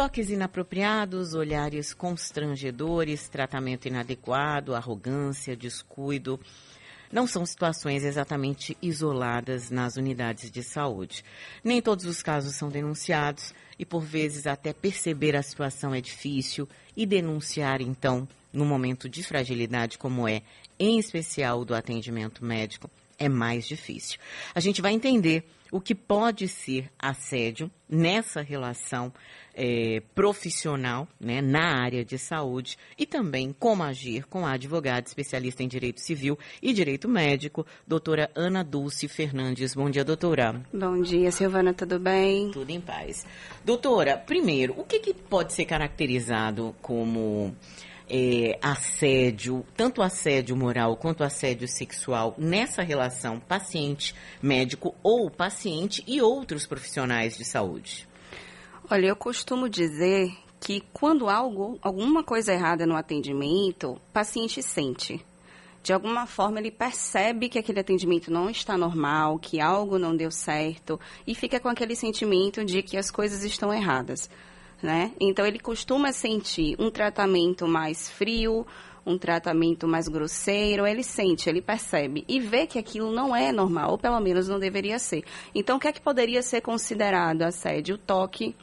Toques inapropriados, olhares constrangedores, tratamento inadequado, arrogância, descuido. Não são situações exatamente isoladas nas unidades de saúde. Nem todos os casos são denunciados e, por vezes, até perceber a situação é difícil e denunciar, então, no momento de fragilidade como é, em especial do atendimento médico, é mais difícil. A gente vai entender o que pode ser assédio nessa relação é, profissional, né, na área de saúde e também como agir com a advogada especialista em direito civil e direito médico, doutora Ana Dulce Fernandes. Bom dia, doutora. Bom dia, Silvana, tudo bem? Tudo em paz. Doutora, primeiro, o que, que pode ser caracterizado como é, assédio, tanto assédio moral quanto assédio sexual nessa relação paciente-médico ou paciente e outros profissionais de saúde? Olha, eu costumo dizer que quando algo, alguma coisa errada no atendimento, o paciente sente. De alguma forma, ele percebe que aquele atendimento não está normal, que algo não deu certo, e fica com aquele sentimento de que as coisas estão erradas. Né? Então, ele costuma sentir um tratamento mais frio, um tratamento mais grosseiro, ele sente, ele percebe e vê que aquilo não é normal, ou pelo menos não deveria ser. Então, o que é que poderia ser considerado assédio? O toque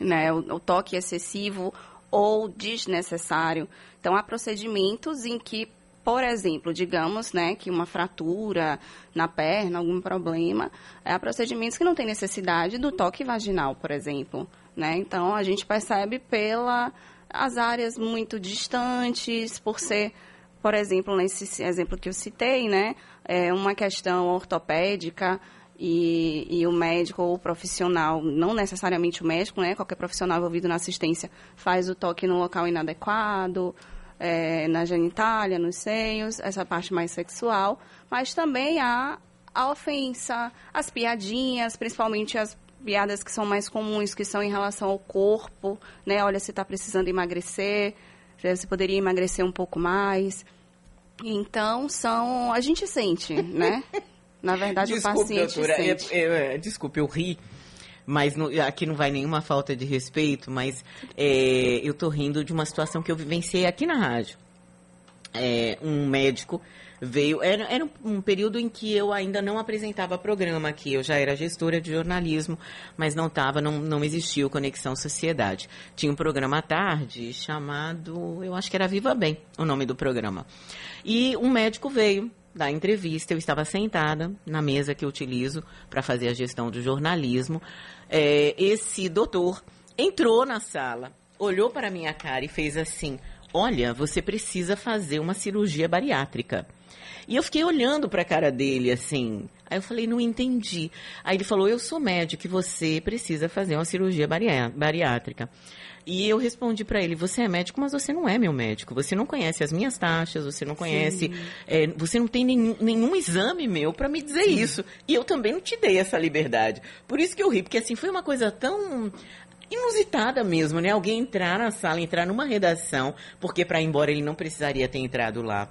né, o, o toque excessivo ou desnecessário. Então, há procedimentos em que, por exemplo, digamos, né, que uma fratura na perna, algum problema, há procedimentos que não tem necessidade do toque vaginal, por exemplo, né? Então, a gente percebe pela as áreas muito distantes, por ser, por exemplo, nesse exemplo que eu citei, né, é uma questão ortopédica, e, e, o médico ou o profissional, não necessariamente o médico, né? Qualquer profissional envolvido na assistência faz o toque no local inadequado, é, na genitália, nos seios, essa parte mais sexual, mas também há a ofensa, as piadinhas, principalmente as piadas que são mais comuns, que são em relação ao corpo, né? Olha, você está precisando emagrecer, você poderia emagrecer um pouco mais. Então, são... A gente sente, né? Na verdade, desculpe, o paciente doutora, sente. Eu, eu, desculpe, eu ri, mas não, aqui não vai nenhuma falta de respeito, mas é, eu tô rindo de uma situação que eu vivenciei aqui na rádio. É, um médico veio. Era, era um, período em que eu ainda não apresentava programa aqui. Eu já era gestora de jornalismo, mas não estava, não, não existia o Conexão Sociedade. Tinha um programa à tarde chamado, eu acho que era Viva Bem, o nome do programa. E um médico veio da entrevista, eu estava sentada na mesa que eu utilizo para fazer a gestão do jornalismo. É, esse doutor entrou na sala, olhou para minha cara e fez assim: Olha, você precisa fazer uma cirurgia bariátrica. E eu fiquei olhando para a cara dele assim. Aí eu falei, não entendi. Aí ele falou, eu sou médico e você precisa fazer uma cirurgia bariátrica. E eu respondi para ele: você é médico, mas você não é meu médico. Você não conhece as minhas taxas, você não conhece, é, você não tem nenhum, nenhum exame meu para me dizer Sim. isso. E eu também não te dei essa liberdade. Por isso que eu ri, porque assim foi uma coisa tão inusitada mesmo, né? Alguém entrar na sala, entrar numa redação, porque para ir embora ele não precisaria ter entrado lá.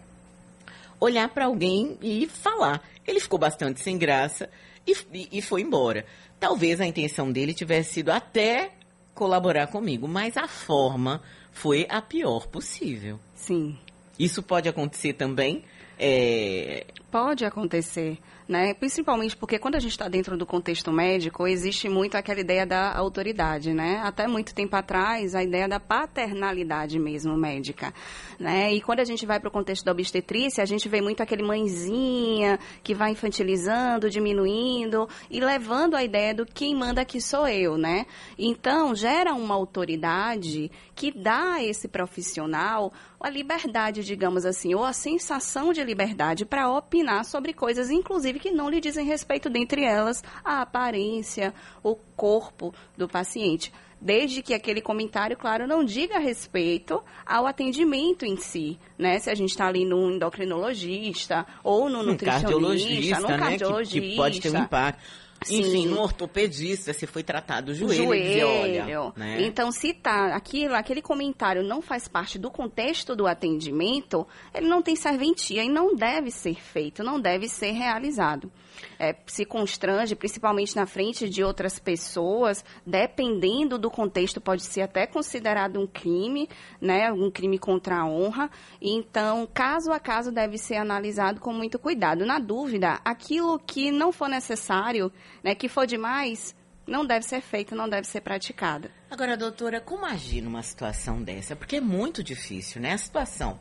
Olhar para alguém e falar. Ele ficou bastante sem graça e, e, e foi embora. Talvez a intenção dele tivesse sido até colaborar comigo, mas a forma foi a pior possível. Sim. Isso pode acontecer também? É... Pode acontecer né? Principalmente porque quando a gente está dentro do contexto médico, existe muito aquela ideia da autoridade, né? Até muito tempo atrás, a ideia da paternalidade mesmo médica, né? E quando a gente vai para o contexto da obstetrícia, a gente vê muito aquele mãezinha que vai infantilizando, diminuindo e levando a ideia do quem manda aqui sou eu, né? Então, gera uma autoridade que dá a esse profissional a liberdade, digamos assim, ou a sensação de liberdade para opinar sobre coisas, inclusive que não lhe dizem respeito, dentre elas a aparência, o corpo do paciente. Desde que aquele comentário, claro, não diga respeito ao atendimento em si, né? Se a gente está ali no endocrinologista ou no nutricionista, um cardiologista, no cardiologista. Né? Que, que pode ter um impacto. Sim. Enfim, no ortopedista, se foi tratado o joelho, joelho. Dizer, olha, né? Então, se tá aquilo, aquele comentário não faz parte do contexto do atendimento, ele não tem serventia e não deve ser feito, não deve ser realizado. é, se constrange, principalmente na frente de outras pessoas, dependendo do contexto, pode ser até considerado um crime, né, um crime contra a honra. Então, caso a caso, deve ser analisado com muito cuidado. Na dúvida, aquilo que não for necessário, né, que for demais, não deve ser feito, não deve ser praticada. Agora, doutora, como agir numa situação dessa? Porque é muito difícil, né? A situação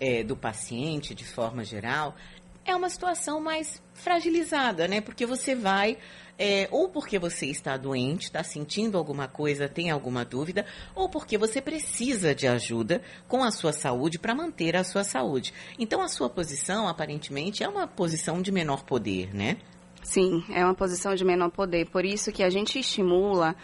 é, do paciente, de forma geral, é uma situação mais fragilizada, né? Porque você vai, é, ou porque você está doente, está sentindo alguma coisa, tem alguma dúvida, ou porque você precisa de ajuda com a sua saúde para manter a sua saúde. Então, a sua posição, aparentemente, é uma posição de menor poder, né? Sim, é uma posição de menor poder. Por isso que a gente estimula,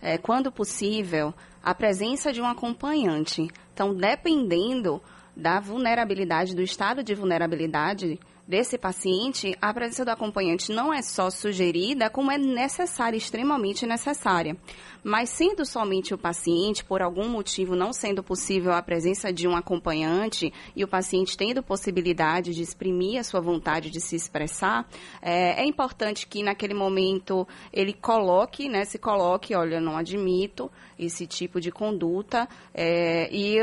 é, quando possível, a presença de um acompanhante. Então, dependendo da vulnerabilidade, do estado de vulnerabilidade desse paciente, a presença do acompanhante não é só sugerida, como é necessária, extremamente necessária. Mas sendo somente o paciente, por algum motivo não sendo possível a presença de um acompanhante e o paciente tendo possibilidade de exprimir a sua vontade de se expressar, é, é importante que naquele momento ele coloque, né, se coloque, olha, eu não admito esse tipo de conduta, é, e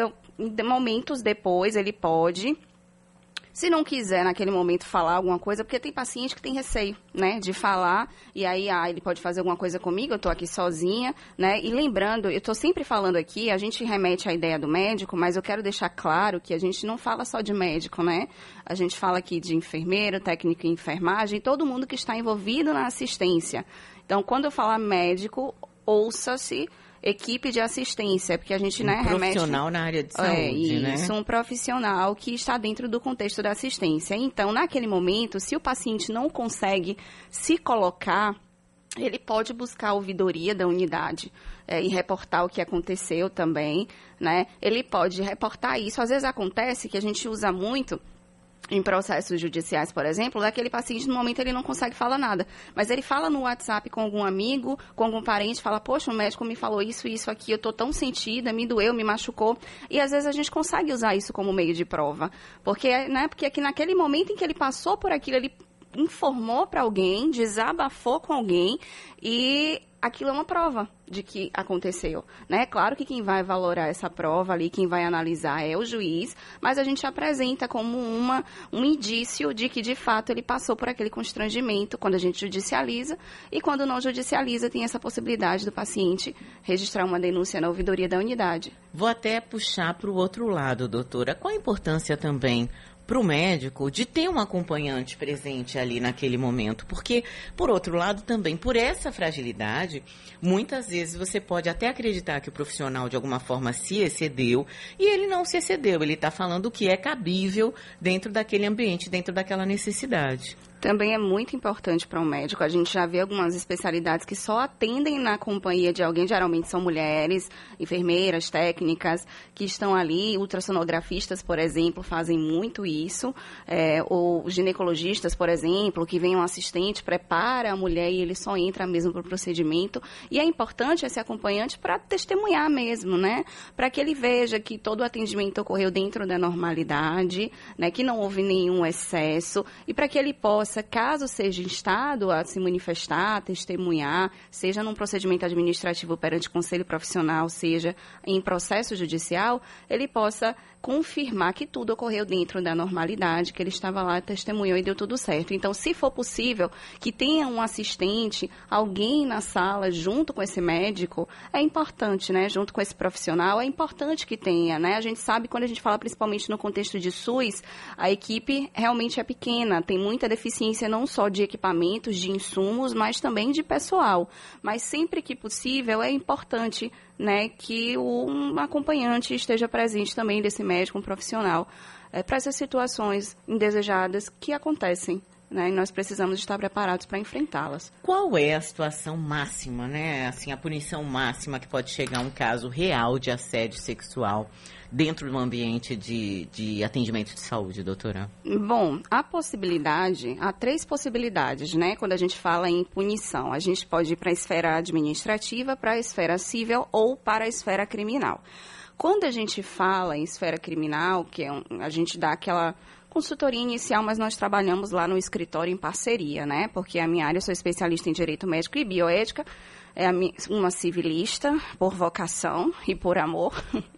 momentos depois ele pode se não quiser naquele momento falar alguma coisa, porque tem paciente que tem receio, né, de falar, e aí, ah, ele pode fazer alguma coisa comigo, eu estou aqui sozinha, né, e lembrando, eu estou sempre falando aqui, a gente remete à ideia do médico, mas eu quero deixar claro que a gente não fala só de médico, né, a gente fala aqui de enfermeiro, técnico em enfermagem, todo mundo que está envolvido na assistência. Então, quando eu falar médico, ouça-se equipe de assistência, porque a gente um né, profissional remete... na área de saúde, é, né? Isso, um profissional que está dentro do contexto da assistência. Então, naquele momento, se o paciente não consegue se colocar, ele pode buscar a ouvidoria da unidade é, e reportar o que aconteceu também, né? Ele pode reportar isso. Às vezes acontece que a gente usa muito em processos judiciais, por exemplo, daquele paciente, no momento ele não consegue falar nada. Mas ele fala no WhatsApp com algum amigo, com algum parente, fala, poxa, o médico me falou isso, isso aqui, eu tô tão sentida, me doeu, me machucou. E às vezes a gente consegue usar isso como meio de prova. Porque, né, porque aqui naquele momento em que ele passou por aquilo, ele informou para alguém, desabafou com alguém e aquilo é uma prova de que aconteceu, né? Claro que quem vai valorar essa prova ali, quem vai analisar é o juiz, mas a gente apresenta como uma, um indício de que de fato ele passou por aquele constrangimento quando a gente judicializa e quando não judicializa tem essa possibilidade do paciente registrar uma denúncia na ouvidoria da unidade. Vou até puxar para o outro lado, doutora. Qual a importância também para o médico de ter um acompanhante presente ali naquele momento. Porque, por outro lado, também por essa fragilidade, muitas vezes você pode até acreditar que o profissional de alguma forma se excedeu e ele não se excedeu. Ele está falando o que é cabível dentro daquele ambiente, dentro daquela necessidade também é muito importante para um médico. A gente já vê algumas especialidades que só atendem na companhia de alguém, geralmente são mulheres, enfermeiras, técnicas, que estão ali, ultrassonografistas, por exemplo, fazem muito isso, é, ou ginecologistas, por exemplo, que vem um assistente, prepara a mulher e ele só entra mesmo para o procedimento. E é importante esse acompanhante para testemunhar mesmo, né? Para que ele veja que todo o atendimento ocorreu dentro da normalidade, né? Que não houve nenhum excesso e para que ele possa caso seja instado a se manifestar, testemunhar, seja num procedimento administrativo perante conselho profissional, seja em processo judicial, ele possa confirmar que tudo ocorreu dentro da normalidade, que ele estava lá, testemunhou e deu tudo certo. Então, se for possível, que tenha um assistente, alguém na sala junto com esse médico, é importante, né? Junto com esse profissional, é importante que tenha, né? A gente sabe quando a gente fala principalmente no contexto de SUS, a equipe realmente é pequena, tem muita deficiência não só de equipamentos, de insumos, mas também de pessoal. Mas sempre que possível, é importante né, que um acompanhante esteja presente também desse médico, um profissional, é, para essas situações indesejadas que acontecem. Né, e nós precisamos estar preparados para enfrentá-las. Qual é a situação máxima, né? Assim, a punição máxima que pode chegar a um caso real de assédio sexual dentro do ambiente de, de atendimento de saúde, doutora? Bom, a possibilidade, há três possibilidades, né? Quando a gente fala em punição, a gente pode ir para a esfera administrativa, para a esfera civil ou para a esfera criminal. Quando a gente fala em esfera criminal, que é um, a gente dá aquela consultoria inicial, mas nós trabalhamos lá no escritório em parceria, né? Porque a minha área, eu sou especialista em direito médico e bioética, é uma civilista por vocação e por amor.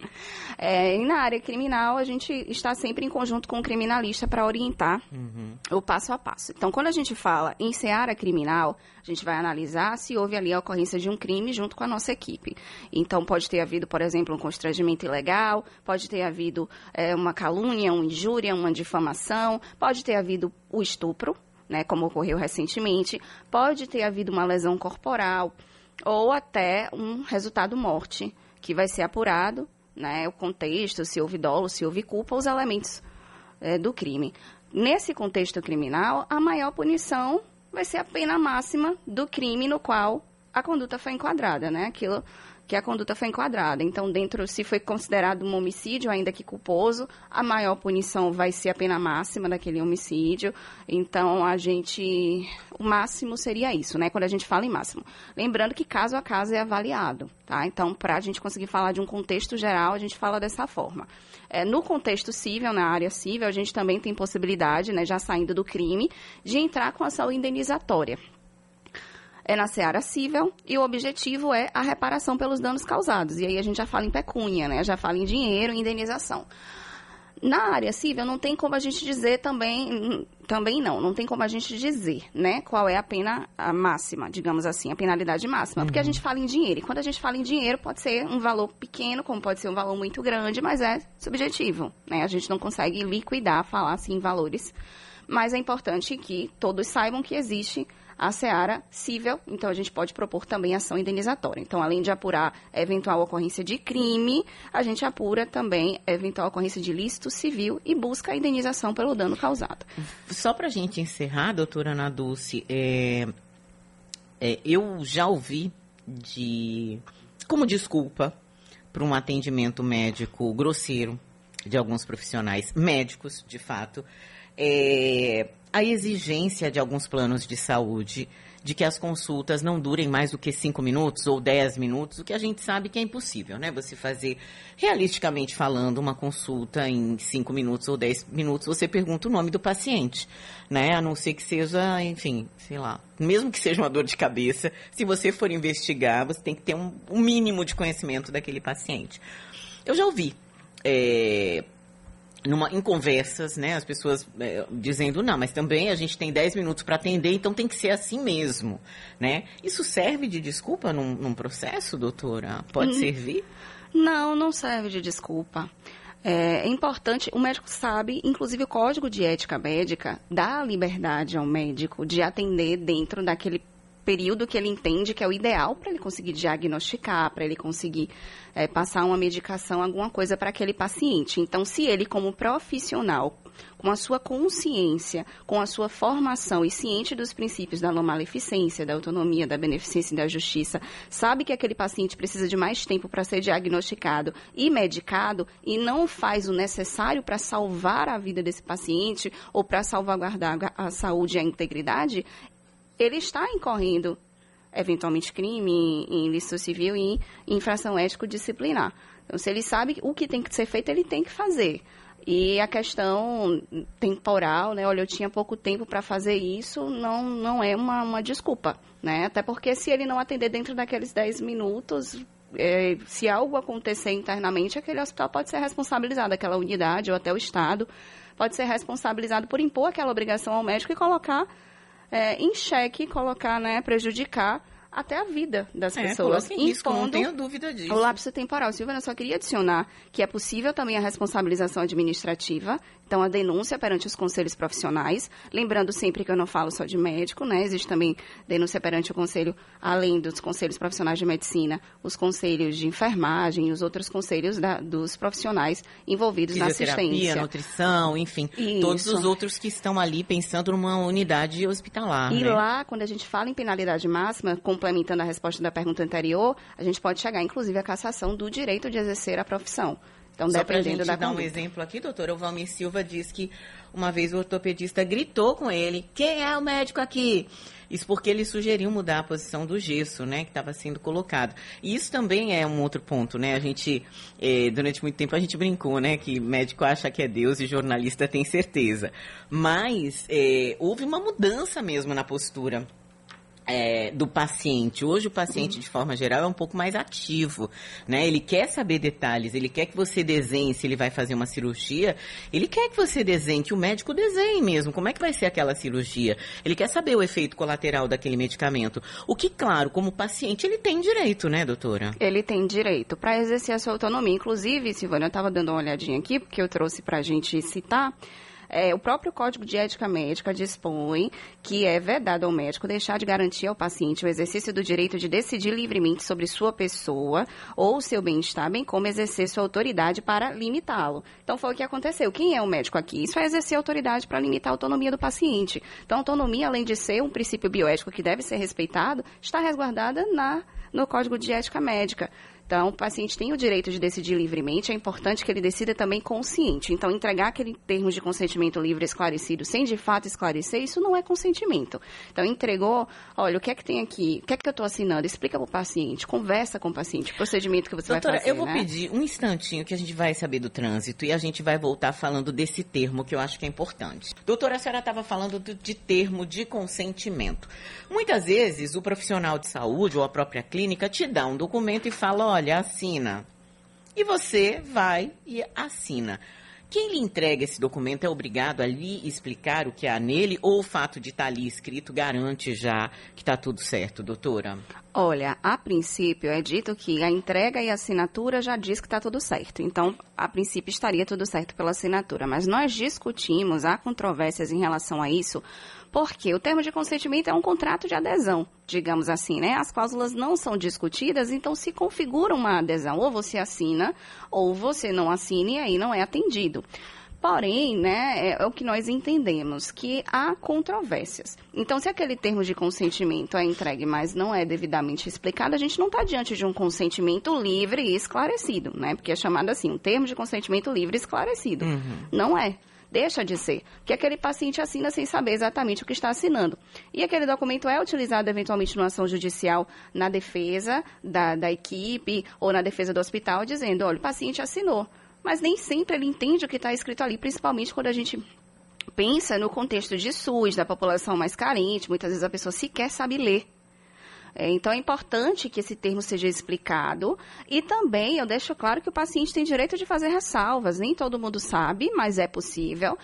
É, e na área criminal, a gente está sempre em conjunto com o criminalista para orientar uhum. o passo a passo. Então, quando a gente fala em seara criminal, a gente vai analisar se houve ali a ocorrência de um crime junto com a nossa equipe. Então, pode ter havido, por exemplo, um constrangimento ilegal, pode ter havido é, uma calúnia, uma injúria, uma difamação, pode ter havido o estupro, né, como ocorreu recentemente, pode ter havido uma lesão corporal, ou até um resultado morte, que vai ser apurado, né, o contexto, se houve dolo, se houve culpa, os elementos é, do crime. Nesse contexto criminal, a maior punição vai ser a pena máxima do crime no qual a conduta foi enquadrada, né? Aquilo que a conduta foi enquadrada. Então, dentro, se foi considerado um homicídio, ainda que culposo, a maior punição vai ser a pena máxima daquele homicídio. Então, a gente. O máximo seria isso, né? Quando a gente fala em máximo. Lembrando que caso a caso é avaliado, tá? Então, para a gente conseguir falar de um contexto geral, a gente fala dessa forma. É, no contexto civil, na área civil, a gente também tem possibilidade, né, já saindo do crime, de entrar com ação indenizatória é na seara civil e o objetivo é a reparação pelos danos causados. E aí a gente já fala em pecúnia, né? Já fala em dinheiro indenização. Na área civil não tem como a gente dizer também, também não, não tem como a gente dizer, né, qual é a pena a máxima, digamos assim, a penalidade máxima, uhum. porque a uhum. gente fala em dinheiro, e quando a gente fala em dinheiro pode ser um valor pequeno, como pode ser um valor muito grande, mas é subjetivo, né, a gente não consegue liquidar, falar assim em valores, mas é importante que todos saibam que existe a seara civil, então a gente pode propor também ação indenizatória. Então, além de apurar eventual ocorrência de crime, a gente apura também eventual ocorrência de ilícito civil e busca a indenização pelo dano causado. Só para a gente encerrar, doutora Ana Dulce, é, é, eu já ouvi de como desculpa para um atendimento médico grosseiro de alguns profissionais médicos, de fato, é, a exigência de alguns planos de saúde de que as consultas não durem mais do que cinco minutos ou dez minutos, o que a gente sabe que é impossível, né? Você fazer, realisticamente falando, uma consulta em cinco minutos ou dez minutos, você pergunta o nome do paciente, né? A não ser que seja, enfim, sei lá, mesmo que seja uma dor de cabeça, se você for investigar, você tem que ter um, um mínimo de conhecimento daquele paciente. Eu já ouvi é, numa, em conversas, né, as pessoas é, dizendo, não, mas também a gente tem 10 minutos para atender, então tem que ser assim mesmo, né? Isso serve de desculpa num, num processo, doutora? Pode hum, servir? Não, não serve de desculpa. É, é importante, o médico sabe, inclusive o Código de Ética Médica dá liberdade ao médico de atender dentro daquele período que ele entende que é o ideal para ele conseguir diagnosticar, para ele conseguir é, passar uma medicação, alguma coisa para aquele paciente. Então, se ele, como profissional, com a sua consciência, com a sua formação e ciente dos princípios da maleficência, da autonomia, da beneficência e da justiça, sabe que aquele paciente precisa de mais tempo para ser diagnosticado e medicado e não faz o necessário para salvar a vida desse paciente ou para salvaguardar a saúde e a integridade, ele está incorrendo eventualmente crime em ilícito civil e infração ético-disciplinar. Então, se ele sabe o que tem que ser feito, ele tem que fazer. E a questão temporal, né? Olha, eu tinha pouco tempo para fazer isso, não, não é uma, uma desculpa, né? Até porque se ele não atender dentro daqueles 10 minutos, é, se algo acontecer internamente, aquele hospital pode ser responsabilizado, aquela unidade ou até o Estado pode ser responsabilizado por impor aquela obrigação ao médico e colocar é, em xeque, colocar, né, prejudicar até a vida das é, pessoas. Em risco, não tenho dúvida disso. O lapso temporal. Silvana, só queria adicionar que é possível também a responsabilização administrativa então, a denúncia perante os conselhos profissionais, lembrando sempre que eu não falo só de médico, né? Existe também denúncia perante o conselho, além dos conselhos profissionais de medicina, os conselhos de enfermagem e os outros conselhos da, dos profissionais envolvidos na assistência. nutrição, enfim, Isso. todos os outros que estão ali pensando numa unidade hospitalar. E né? lá, quando a gente fala em penalidade máxima, complementando a resposta da pergunta anterior, a gente pode chegar, inclusive, à cassação do direito de exercer a profissão. Então, Só dependendo da dar um conduta. exemplo aqui, doutora, o Valmir Silva diz que uma vez o ortopedista gritou com ele, quem é o médico aqui? Isso porque ele sugeriu mudar a posição do gesso, né, que estava sendo colocado. E isso também é um outro ponto, né? A gente, eh, durante muito tempo, a gente brincou, né, que médico acha que é Deus e jornalista tem certeza. Mas eh, houve uma mudança mesmo na postura é, do paciente. Hoje o paciente, de forma geral, é um pouco mais ativo, né? Ele quer saber detalhes, ele quer que você desenhe se ele vai fazer uma cirurgia, ele quer que você desenhe, que o médico desenhe mesmo, como é que vai ser aquela cirurgia. Ele quer saber o efeito colateral daquele medicamento. O que, claro, como paciente, ele tem direito, né, doutora? Ele tem direito para exercer a sua autonomia. Inclusive, Silvana, eu estava dando uma olhadinha aqui, porque eu trouxe para a gente citar. É, o próprio Código de Ética Médica dispõe que é vedado ao médico deixar de garantir ao paciente o exercício do direito de decidir livremente sobre sua pessoa ou seu bem-estar, bem como exercer sua autoridade para limitá-lo. Então, foi o que aconteceu. Quem é o médico aqui? Isso é exercer autoridade para limitar a autonomia do paciente. Então, a autonomia, além de ser um princípio bioético que deve ser respeitado, está resguardada na, no Código de Ética Médica. Então, o paciente tem o direito de decidir livremente, é importante que ele decida também consciente. Então, entregar aquele termo de consentimento livre esclarecido sem de fato esclarecer, isso não é consentimento. Então, entregou, olha, o que é que tem aqui? O que é que eu estou assinando? Explica para o paciente, conversa com o paciente, o procedimento que você Doutora, vai fazer. eu vou né? pedir um instantinho que a gente vai saber do trânsito e a gente vai voltar falando desse termo que eu acho que é importante. Doutora, a senhora estava falando do- de termo de consentimento. Muitas vezes o profissional de saúde ou a própria clínica te dá um documento e fala, olha, assina. E você vai e assina. Quem lhe entrega esse documento é obrigado a lhe explicar o que há nele ou o fato de estar ali escrito garante já que está tudo certo, doutora? Olha, a princípio é dito que a entrega e a assinatura já diz que está tudo certo. Então, a princípio estaria tudo certo pela assinatura. Mas nós discutimos, há controvérsias em relação a isso, porque o termo de consentimento é um contrato de adesão, digamos assim, né? As cláusulas não são discutidas, então se configura uma adesão. Ou você assina, ou você não assina e aí não é atendido. Porém, né, é, é o que nós entendemos, que há controvérsias. Então, se aquele termo de consentimento é entregue, mas não é devidamente explicado, a gente não está diante de um consentimento livre e esclarecido, né? Porque é chamado assim, um termo de consentimento livre e esclarecido. Não é. Deixa de ser. Porque aquele paciente assina sem saber exatamente o que está assinando. E aquele documento é utilizado eventualmente numa ação judicial na defesa da, da equipe ou na defesa do hospital, dizendo, olha, o paciente assinou. Mas nem sempre ele entende o que está escrito ali, principalmente quando a gente pensa no contexto de SUS, da população mais carente, muitas vezes a pessoa sequer sabe ler. É, Então, é importante que esse termo seja explicado e também eu deixo claro que o paciente tem direito de fazer ressalvas. Nem todo mundo sabe, mas é possível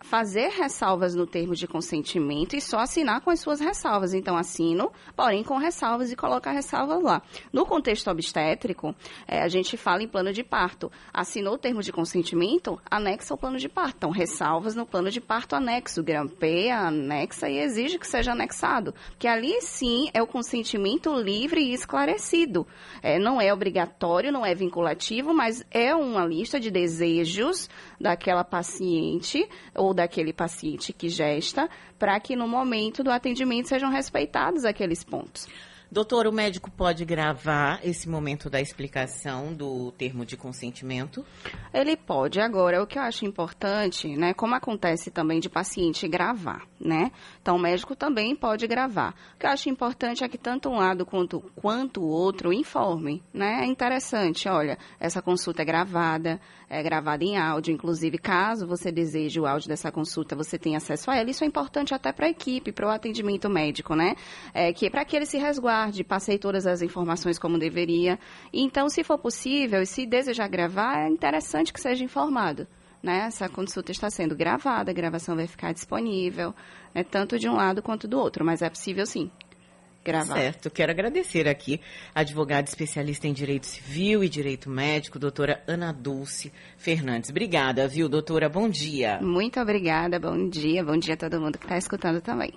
fazer ressalvas no termo de consentimento e só assinar com as suas ressalvas. Então, assino, porém com ressalvas e colocar ressalvas lá. No contexto obstétrico, eh, a gente fala em plano de parto. Assinou o termo de consentimento, anexa o plano de parto. Então, ressalvas no plano de parto anexo, grampeia, anexa e exige que seja anexado. Porque ali sim é o consentimento livre e esclarecido. Eh, não é obrigatório, não é vinculativo, mas é uma lista de desejos daquela paciente ou daquele paciente que gesta, para que no momento do atendimento sejam respeitados aqueles pontos. Doutor, o médico pode gravar esse momento da explicação do termo de consentimento? Ele pode. Agora, o que eu acho importante, né, como acontece também de paciente gravar, né? Então, o médico também pode gravar. O que eu acho importante é que tanto um lado quanto, quanto o outro informe, né? É interessante, olha, essa consulta é gravada, é gravada em áudio, inclusive, caso você deseje o áudio dessa consulta, você tem acesso a ela. Isso é importante até para a equipe, para o atendimento médico, né? É, que para que ele se resguarde, passei todas as informações como deveria. Então, se for possível, e se desejar gravar, é interessante que seja informado. Né? Essa consulta está sendo gravada, a gravação vai ficar disponível, né? tanto de um lado quanto do outro, mas é possível sim gravar. Certo, quero agradecer aqui a advogada especialista em direito civil e direito médico, doutora Ana Dulce Fernandes. Obrigada, viu, doutora? Bom dia. Muito obrigada, bom dia, bom dia a todo mundo que está escutando também.